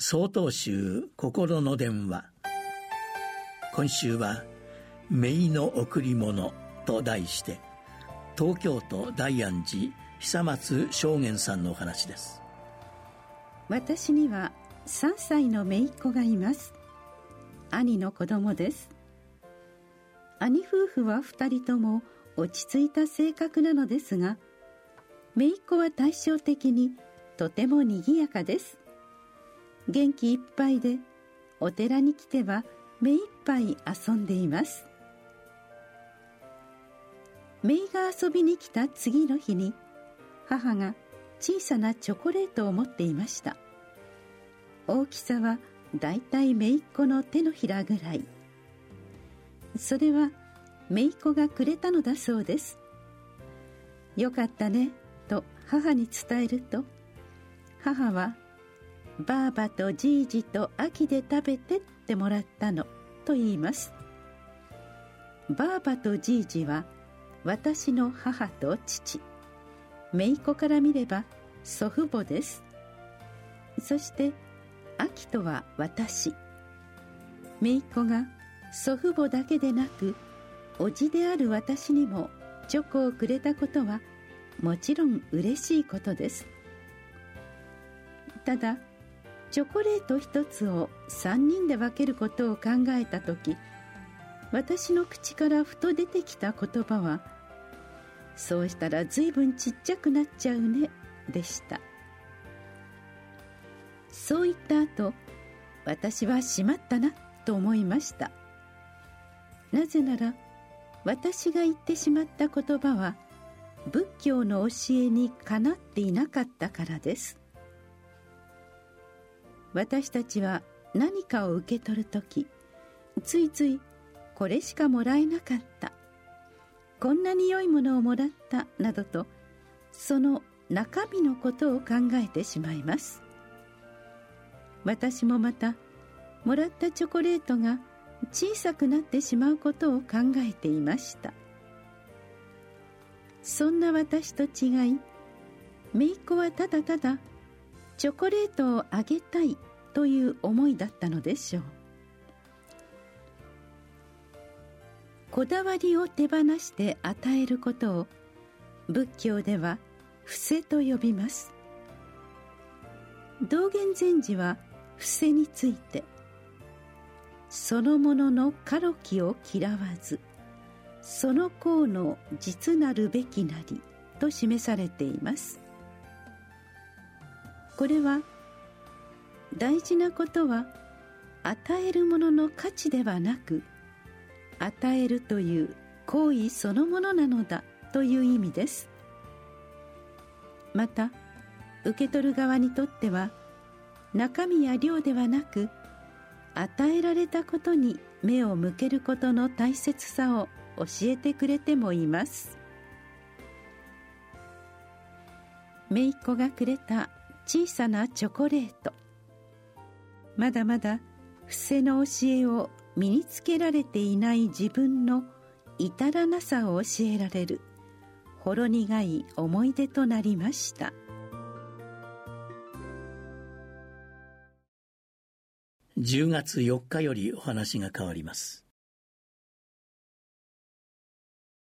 総統集心の電話。今週は「姪の贈り物」と題して東京都大安寺久松正元さんのお話です。私には3歳の姪っ子がいます。兄の子供です。兄夫婦は2人とも落ち着いた性格なのですが姪っ子は対照的にとても賑やかです。元気いっぱいでお寺に来ては目いっぱい遊んでいます。メイが遊びに来た次の日に母が小さなチョコレートを持っていました。大きさはだいたい姪っ子の手のひらぐらい。それは姪っ子がくれたのだそうです。よかったねと母に伝えると母は「ばあばとじいじと秋で食べて」ってもらったのと言います。ばあばとじいじは私の母と父姪っ子から見れば祖父母です。そして秋とは私。姪っ子が祖父母だけでなく叔父である私にもチョコをくれたことはもちろん嬉しいことです。ただチョコレート一つを3人で分けることを考えた時私の口からふと出てきた言葉は「そうしたら随分ちっちゃくなっちゃうね」でした。そう言った後私はしまったなと思いました。なぜなら私が言ってしまった言葉は仏教の教えにかなっていなかったからです。私たちは何かを受け取る時ついついこれしかもらえなかった。こんなに良いものをもらったなどとその中身のことを考えてしまいます。私もまたもらったチョコレートが小さくなってしまうことを考えていました。そんな私と違い姪っ子はただただチョコレートをあげたいという思いだったのでしょう。こだわりを手放して与えることを仏教では伏せと呼びます。道元禅師は伏せについてそのものの軽きを嫌わずその功の実なるべきなりと示されています。これは大事なことは与えるものの価値ではなく与えるという行為そのものなのだという意味です。また受け取る側にとっては中身や量ではなく与えられたことに目を向けることの大切さを教えてくれてもいます。姪っ子がくれた小さなチョコレート。まだまだ伏せの教えを身につけられていない自分の至らなさを教えられる。ほろ苦い思い出となりました。10月4日よりお話が変わります。